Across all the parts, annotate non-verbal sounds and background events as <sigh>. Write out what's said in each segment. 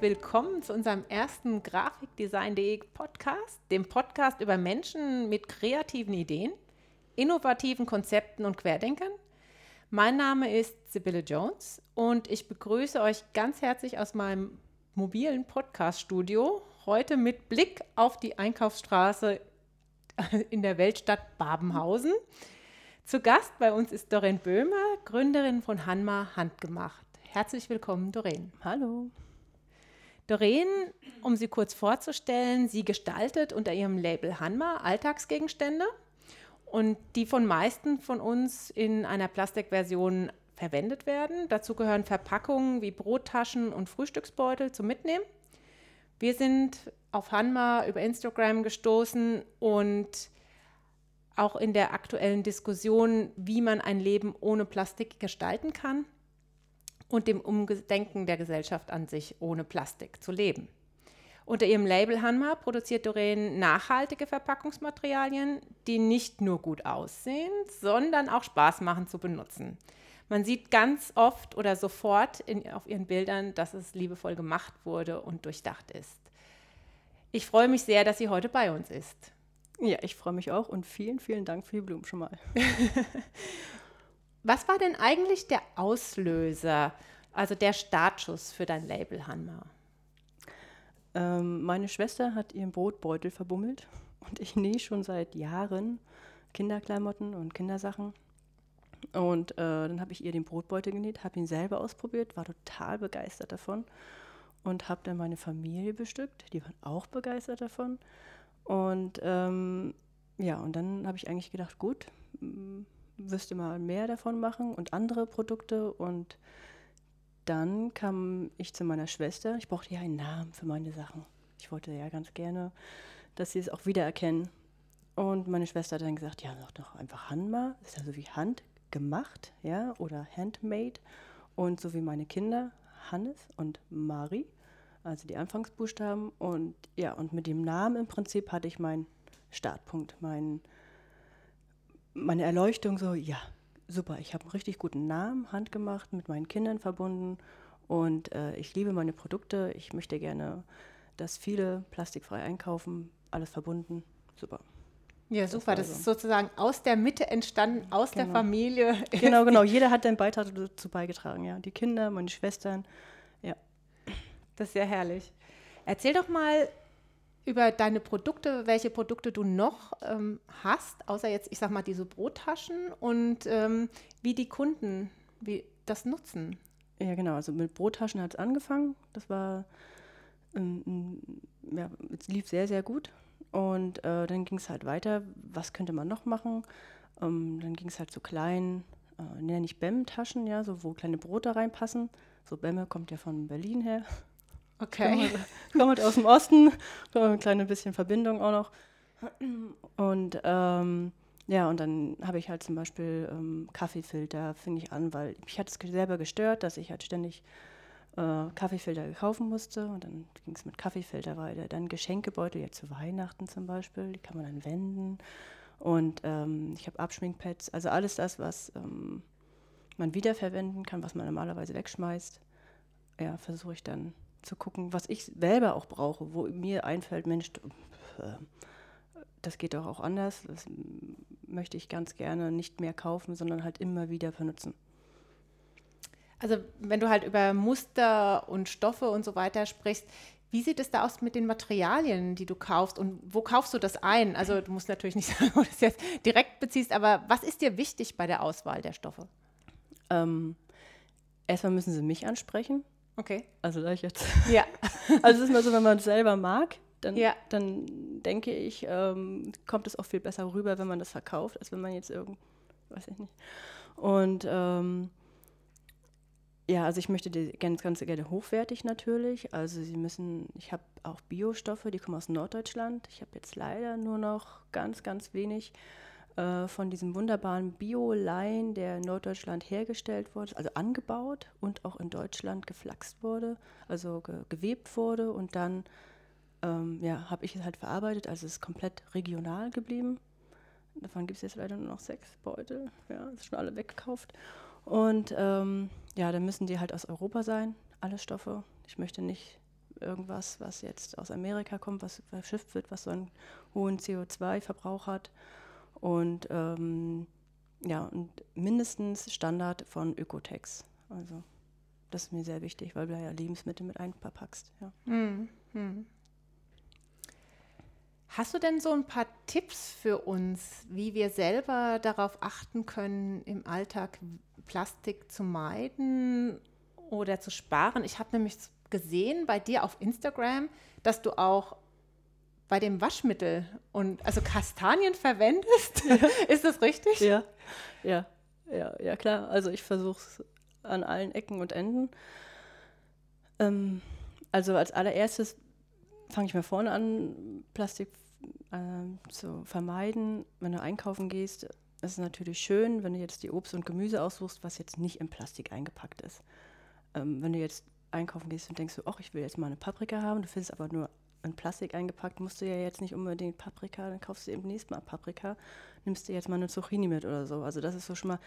Willkommen zu unserem ersten Grafikdesign.de Podcast, dem Podcast über Menschen mit kreativen Ideen, innovativen Konzepten und Querdenkern. Mein Name ist Sibylle Jones und ich begrüße euch ganz herzlich aus meinem mobilen Podcast-Studio, heute mit Blick auf die Einkaufsstraße in der Weltstadt Babenhausen. Zu Gast bei uns ist Doreen Böhmer, Gründerin von Hanma Handgemacht. Herzlich willkommen, Doreen. Hallo. Doreen, um sie kurz vorzustellen, sie gestaltet unter ihrem Label Hanma Alltagsgegenstände und die von meisten von uns in einer Plastikversion verwendet werden. Dazu gehören Verpackungen wie Brottaschen und Frühstücksbeutel zum Mitnehmen. Wir sind auf Hanma über Instagram gestoßen und auch in der aktuellen Diskussion, wie man ein Leben ohne Plastik gestalten kann und dem Umdenken der Gesellschaft an sich, ohne Plastik zu leben. Unter ihrem Label Hanma produziert Doreen nachhaltige Verpackungsmaterialien, die nicht nur gut aussehen, sondern auch Spaß machen zu benutzen. Man sieht ganz oft oder sofort in, auf ihren Bildern, dass es liebevoll gemacht wurde und durchdacht ist. Ich freue mich sehr, dass sie heute bei uns ist. Ja, ich freue mich auch und vielen, vielen Dank für die Blumen schon mal. <laughs> Was war denn eigentlich der Auslöser, also der Startschuss für dein Label, Hanma? Ähm, meine Schwester hat ihren Brotbeutel verbummelt und ich nähe schon seit Jahren Kinderklamotten und Kindersachen. Und äh, dann habe ich ihr den Brotbeutel genäht, habe ihn selber ausprobiert, war total begeistert davon und habe dann meine Familie bestückt. Die waren auch begeistert davon. Und ähm, ja, und dann habe ich eigentlich gedacht, gut, du mal mehr davon machen und andere Produkte. Und dann kam ich zu meiner Schwester. Ich brauchte ja einen Namen für meine Sachen. Ich wollte ja ganz gerne, dass sie es auch wiedererkennen. Und meine Schwester hat dann gesagt, ja, sag doch einfach Hanma, ist ja so wie Hand gemacht, ja, oder handmade. Und so wie meine Kinder, Hannes und Mari also die Anfangsbuchstaben. Und ja, und mit dem Namen im Prinzip hatte ich meinen Startpunkt, mein, meine Erleuchtung so, ja, super, ich habe einen richtig guten Namen, handgemacht, mit meinen Kindern verbunden und äh, ich liebe meine Produkte. Ich möchte gerne, dass viele plastikfrei einkaufen, alles verbunden, super. Ja, super. Das, das ist sozusagen aus der Mitte entstanden, aus genau. der Familie. <laughs> Genau, genau. <laughs> Jeder hat einen Beitrag dazu beigetragen, ja. Die Kinder, meine Schwestern, das ist ja herrlich. Erzähl doch mal über deine Produkte, welche Produkte du noch ähm, hast, außer jetzt, ich sag mal, diese Brottaschen und ähm, wie die Kunden wie das nutzen. Ja, genau. Also mit Brottaschen hat es angefangen. Das war, ähm, ja, es lief sehr, sehr gut. Und äh, dann ging es halt weiter. Was könnte man noch machen? Ähm, dann ging es halt zu kleinen, äh, nenne ich BEM-Taschen, ja, so wo kleine Brote reinpassen. So Bämme kommt ja von Berlin her. Okay. Kommt halt aus dem Osten, ein kleines bisschen Verbindung auch noch. Und ähm, ja, und dann habe ich halt zum Beispiel ähm, Kaffeefilter, fing ich an, weil mich hat es selber gestört, dass ich halt ständig äh, Kaffeefilter kaufen musste. Und dann ging es mit Kaffeefilter weiter. Dann Geschenkebeutel, jetzt zu Weihnachten zum Beispiel, die kann man dann wenden. Und ähm, ich habe Abschminkpads, also alles das, was ähm, man wiederverwenden kann, was man normalerweise wegschmeißt, ja, versuche ich dann zu gucken, was ich selber auch brauche, wo mir einfällt, Mensch, äh, das geht doch auch anders, das möchte ich ganz gerne nicht mehr kaufen, sondern halt immer wieder benutzen. Also wenn du halt über Muster und Stoffe und so weiter sprichst, wie sieht es da aus mit den Materialien, die du kaufst und wo kaufst du das ein? Also du musst natürlich nicht <laughs> sagen, wo du das jetzt direkt beziehst, aber was ist dir wichtig bei der Auswahl der Stoffe? Ähm, erstmal müssen sie mich ansprechen. Okay. Also da ich jetzt. <laughs> Ja. <laughs> also es ist mal so, wenn man es selber mag, dann, ja. dann denke ich, ähm, kommt es auch viel besser rüber, wenn man das verkauft, als wenn man jetzt irgend, weiß ich nicht. Und ähm, ja, also ich möchte die ganz, ganz gerne hochwertig natürlich. Also sie müssen, ich habe auch Biostoffe, die kommen aus Norddeutschland. Ich habe jetzt leider nur noch ganz, ganz wenig äh, von diesem wunderbaren Bio-Lein, der in Norddeutschland hergestellt wurde, also angebaut und auch in Deutschland geflaxt wurde, also ge gewebt wurde und dann ähm, ja, habe ich es halt verarbeitet, also es ist komplett regional geblieben. Davon gibt es jetzt leider nur noch sechs Beutel, ja, ist schon alle weggekauft. Und ähm, ja, dann müssen die halt aus Europa sein, alle Stoffe. Ich möchte nicht irgendwas, was jetzt aus Amerika kommt, was verschifft wird, was so einen hohen CO2-Verbrauch hat. Und ähm, ja, und mindestens Standard von Ökotex. Also das ist mir sehr wichtig, weil du ja Lebensmittel mit einpackst. Ja. Hm, hm. Hast du denn so ein paar Tipps für uns, wie wir selber darauf achten können, im Alltag Plastik zu meiden oder zu sparen? Ich habe nämlich gesehen bei dir auf Instagram, dass du auch bei dem Waschmittel und also Kastanien verwendest. Ja. <laughs> Ist das richtig? Ja, ja, ja, ja klar. Also ich versuche es an allen Ecken und Enden. Ähm, also als allererstes fange ich mal vorne an, Plastik äh, zu vermeiden. Wenn du einkaufen gehst, ist es natürlich schön, wenn du jetzt die Obst und Gemüse aussuchst, was jetzt nicht in Plastik eingepackt ist. Ähm, wenn du jetzt einkaufen gehst und denkst, ach, ich will jetzt mal eine Paprika haben, du findest aber nur in Plastik eingepackt, musst du ja jetzt nicht unbedingt Paprika, dann kaufst du eben nächstes Mal Paprika, nimmst du jetzt mal eine Zucchini mit oder so. Also das ist so schon mal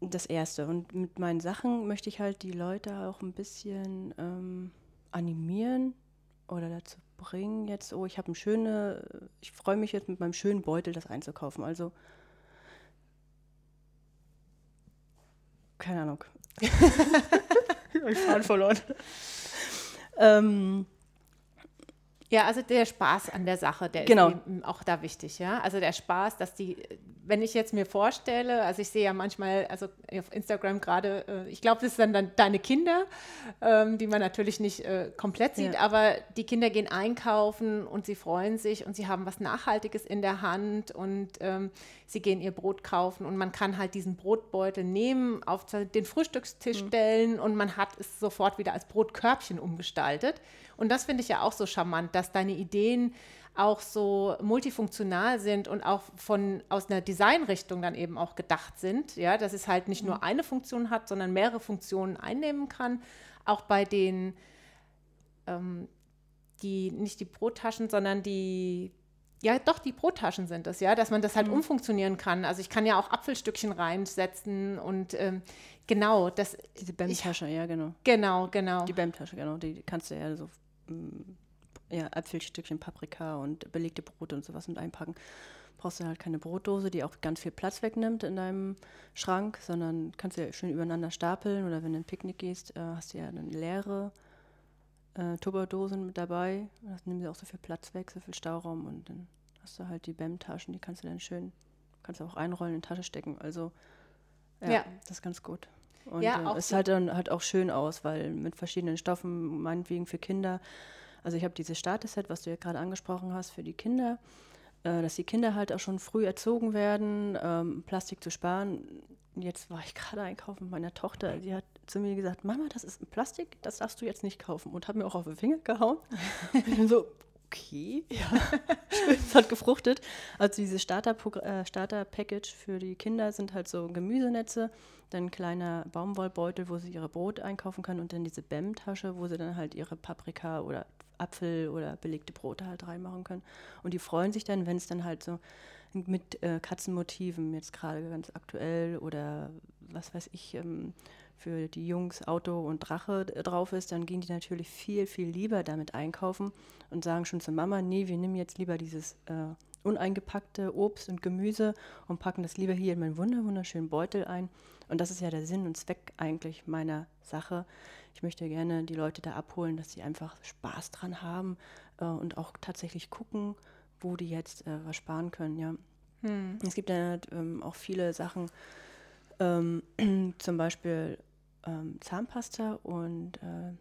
das Erste. Und mit meinen Sachen möchte ich halt die Leute auch ein bisschen ähm, animieren oder dazu bringen, jetzt, oh, ich habe ein schöne, ich freue mich jetzt mit meinem schönen Beutel das einzukaufen. Also, keine Ahnung. <laughs> ich Faden verloren. <laughs> ähm, ja, also der Spaß an der Sache, der genau. ist auch da wichtig, ja. Also der Spaß, dass die, wenn ich jetzt mir vorstelle, also ich sehe ja manchmal, also auf Instagram gerade, äh, ich glaube, das sind dann deine Kinder, ähm, die man natürlich nicht äh, komplett sieht, ja. aber die Kinder gehen einkaufen und sie freuen sich und sie haben was Nachhaltiges in der Hand und ähm, sie gehen ihr Brot kaufen und man kann halt diesen Brotbeutel nehmen, auf den Frühstückstisch mhm. stellen und man hat es sofort wieder als Brotkörbchen umgestaltet. Und das finde ich ja auch so charmant, dass deine Ideen auch so multifunktional sind und auch von aus einer Designrichtung dann eben auch gedacht sind, ja, dass es halt nicht nur mhm. eine Funktion hat, sondern mehrere Funktionen einnehmen kann. Auch bei den ähm, die nicht die Brottaschen, sondern die ja, doch, die Brottaschen sind es, ja, dass man das halt mhm. umfunktionieren kann. Also ich kann ja auch Apfelstückchen reinsetzen und ähm, genau, das. Diese BEM-Tasche, ja, genau. Genau, genau. Die BEM-Tasche, genau, die kannst du ja so ja, Apfelstückchen, Paprika und belegte Brote und sowas mit einpacken. Brauchst du halt keine Brotdose, die auch ganz viel Platz wegnimmt in deinem Schrank, sondern kannst du ja schön übereinander stapeln oder wenn du in ein Picknick gehst, äh, hast du ja eine leere äh, Tupperdosen mit dabei. Das nimmt auch so viel Platz weg, so viel Stauraum und dann hast du halt die BEM-Taschen, die kannst du dann schön, kannst du auch einrollen, in die Tasche stecken. Also ja, ja. das ist ganz gut. Und ja, äh, es so. halt dann halt auch schön aus, weil mit verschiedenen Stoffen, meinetwegen für Kinder. Also ich habe dieses Starter-Set, was du ja gerade angesprochen hast, für die Kinder, äh, dass die Kinder halt auch schon früh erzogen werden, ähm, Plastik zu sparen. Jetzt war ich gerade einkaufen mit meiner Tochter, die hat zu mir gesagt, Mama, das ist ein Plastik, das darfst du jetzt nicht kaufen. Und hat mir auch auf den Finger gehauen. und <laughs> ich bin so, okay, ja, <laughs> es hat gefruchtet. Also diese Starter-Package äh, Starter für die Kinder sind halt so Gemüsenetze, dann ein kleiner Baumwollbeutel, wo sie ihre Brot einkaufen können und dann diese BEM-Tasche, wo sie dann halt ihre Paprika oder Apfel oder belegte Brote halt reinmachen können. Und die freuen sich dann, wenn es dann halt so mit äh, Katzenmotiven jetzt gerade ganz aktuell oder was weiß ich, ähm, für die Jungs Auto und Drache drauf ist, dann gehen die natürlich viel, viel lieber damit einkaufen und sagen schon zur Mama, nee, wir nehmen jetzt lieber dieses äh, uneingepackte Obst und Gemüse und packen das lieber hier in meinen wunder wunderschönen Beutel ein. Und das ist ja der Sinn und Zweck eigentlich meiner Sache. Ich möchte gerne die Leute da abholen, dass sie einfach Spaß dran haben äh, und auch tatsächlich gucken, wo die jetzt äh, was sparen können. Ja. Hm. Es gibt ja ähm, auch viele Sachen, ähm, <clears throat> zum Beispiel ähm, Zahnpasta und äh,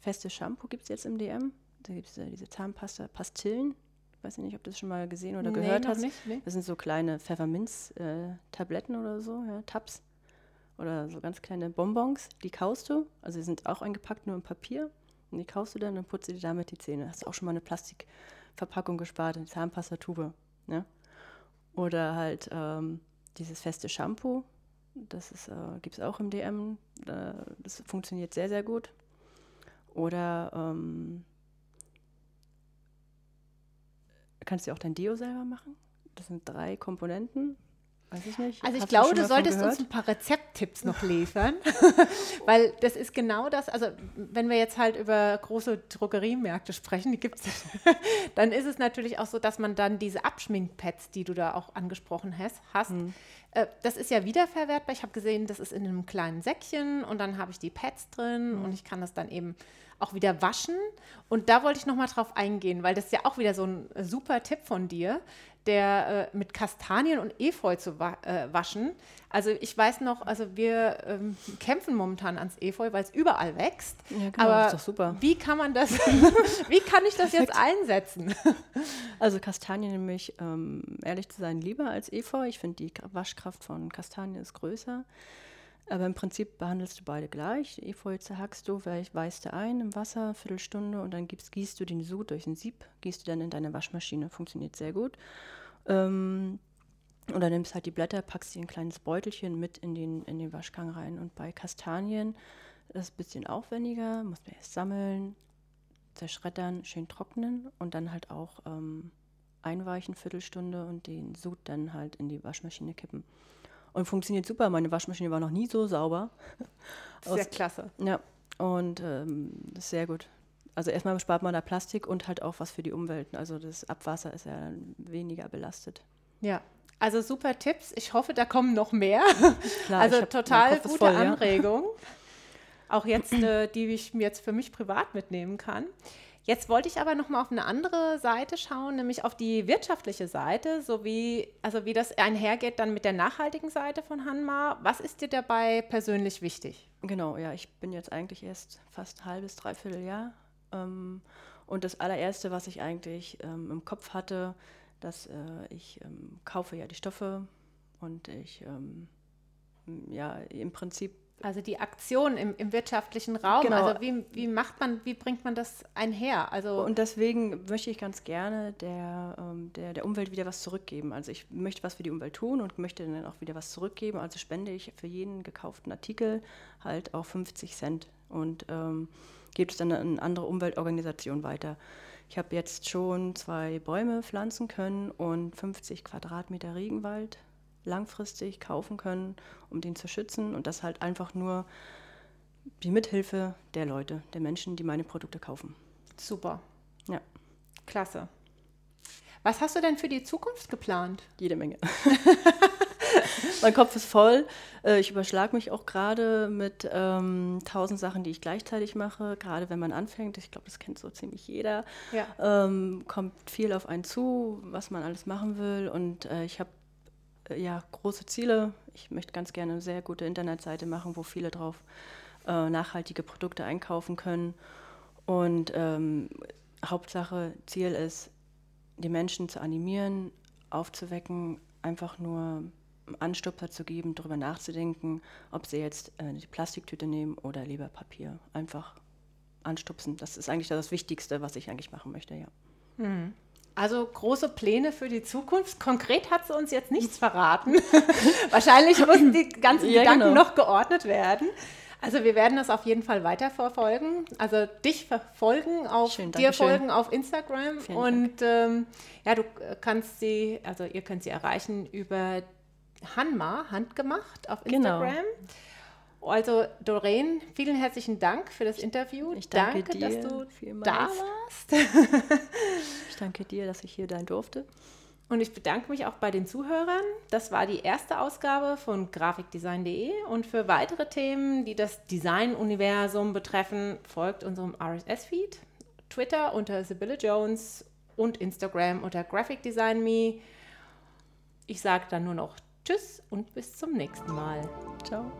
festes Shampoo gibt es jetzt im DM. Da gibt es äh, diese Zahnpasta-Pastillen. Ich weiß nicht, ob du das schon mal gesehen oder nee, gehört hast. Nicht, nee. Das sind so kleine Pfefferminz-Tabletten äh, oder so, ja, Tabs. Oder so ganz kleine Bonbons, die kaust du. Also die sind auch eingepackt nur im Papier. Und die kaust du dann und putzt dir damit die Zähne. Hast du auch schon mal eine Plastikverpackung gespart, eine Zahnpastatube. Ne? Oder halt ähm, dieses feste Shampoo, das äh, gibt es auch im DM. Äh, das funktioniert sehr, sehr gut. Oder ähm, kannst du auch dein Deo selber machen. Das sind drei Komponenten. Weiß ich nicht. Also ich Hast glaube, du von solltest uns gehört? ein paar Rezepttipps noch liefern, <laughs> weil das ist genau das, also wenn wir jetzt halt über große Drogeriemärkte sprechen, die gibt es, <laughs> dann ist es natürlich auch so, dass man dann diese Abschminkpads, die du da auch angesprochen hast, hast Hm. Äh, das ist ja wiederverwertbar. Ich habe gesehen, das ist in einem kleinen Säckchen und dann habe ich die Pads drin Hm. und ich kann das dann eben auch wieder waschen. Und da wollte ich noch mal drauf eingehen, weil das ist ja auch wieder so ein äh, super Tipp von dir, der äh, mit Kastanien und Efeu zu wa äh, waschen. Also ich weiß noch, also wir ähm, kämpfen momentan ans Efeu, weil es überall wächst. Ja, genau, Aber ist doch super. wie kann man das, <laughs> wie kann ich das jetzt einsetzen? Also Kastanien nämlich, ähm, ehrlich zu sein, lieber als Efeu. Ich finde, die K- Waschkraft von Kastanien ist größer. Aber im Prinzip behandelst du beide gleich. Efeu zerhackst du, weißt du ein im Wasser, Viertelstunde und dann gibst, gießt du den Sud durch ein Sieb, gießt du dann in deine Waschmaschine. Funktioniert sehr gut. Ähm, oder nimmst halt die Blätter, packst die in ein kleines Beutelchen mit in den, in den Waschgang rein. Und bei Kastanien ist es ein bisschen aufwendiger, muss man erst sammeln, zerschreddern, schön trocknen und dann halt auch ähm, einweichen, Viertelstunde und den Sud dann halt in die Waschmaschine kippen. Und funktioniert super. Meine Waschmaschine war noch nie so sauber. <laughs> Sehr klasse. Ja, und ähm, das ist sehr gut. Also erstmal spart man da Plastik und halt auch was für die Umwelt. Also das Abwasser ist ja weniger belastet. Ja, also super Tipps. Ich hoffe, da kommen noch mehr. <laughs> Klar, also total gute voll, ja. Anregung. <laughs> Auch jetzt, äh, die ich mir jetzt für mich privat mitnehmen kann. Jetzt wollte ich aber noch mal auf eine andere Seite schauen, nämlich auf die wirtschaftliche Seite, sowie also wie das einhergeht dann mit der nachhaltigen Seite von Hanma. Was ist dir dabei persönlich wichtig? Genau, ja, ich bin jetzt eigentlich erst fast ein halbes, dreiviertel Jahr. Ähm, und das allererste, was ich eigentlich ähm, im Kopf hatte, dass äh, ich ähm, kaufe ja die Stoffe und ich ähm, ja im Prinzip Also die Aktion im, im wirtschaftlichen Raum. Genau. Also wie, wie macht man, wie bringt man das einher? Also Und deswegen möchte ich ganz gerne der, ähm, der, der Umwelt wieder was zurückgeben. Also ich möchte was für die Umwelt tun und möchte dann auch wieder was zurückgeben. Also spende ich für jeden gekauften Artikel halt auch 50 Cent und ähm, gebe es dann an andere Umweltorganisation weiter. Ich habe jetzt schon zwei Bäume pflanzen können und 50 Quadratmeter Regenwald langfristig kaufen können, um den zu schützen. Und das halt einfach nur die Mithilfe der Leute, der Menschen, die meine Produkte kaufen. super, Ja. klasse. Was hast du denn für die Zukunft geplant? Jede Menge. <laughs> mein Kopf ist voll. Äh, Ich überschlage mich auch gerade mit ähm, tausend Sachen, die ich gleichzeitig mache. Gerade wenn man anfängt, ich glaube, das kennt so ziemlich jeder, Ja. ähm, kommt viel auf einen zu, was man alles machen will. Und äh, ich habe ja große Ziele. Ich möchte ganz gerne eine sehr gute Internetseite machen, wo viele drauf äh, nachhaltige Produkte einkaufen können. Und ähm, Hauptsache, Ziel ist, die Menschen zu animieren, aufzuwecken, einfach nur Anstupser zu geben, darüber nachzudenken, ob sie jetzt äh, die Plastiktüte nehmen oder lieber Papier. Einfach anstupsen. Das ist eigentlich das Wichtigste, was ich eigentlich machen möchte, ja. Also große Pläne für die Zukunft. Konkret hat sie uns jetzt nichts verraten. <laughs> Wahrscheinlich müssen die ganzen Ja, Gedanken genau. noch geordnet werden. Also wir werden das auf jeden Fall weiterverfolgen. Also dich verfolgen auf Schön, dir folgen auf Instagram Vielen und ähm, ja, du kannst sie, also ihr könnt sie erreichen über Hanma, handgemacht auf Genau. Also Doreen, vielen herzlichen Dank für das Interview. Ich danke dass dir du vielmals. da warst. <laughs> Ich danke dir, dass ich hier sein durfte. Und ich bedanke mich auch bei den Zuhörern. Das war die erste Ausgabe von grafikdesign.de. Und für weitere Themen, die das Design-Universum betreffen, folgt unserem RSS-Feed, Twitter unter Sibylle Jones und Instagram unter Graphic Design Me. Ich sage dann nur noch Tschüss und bis zum nächsten Mal. Ciao.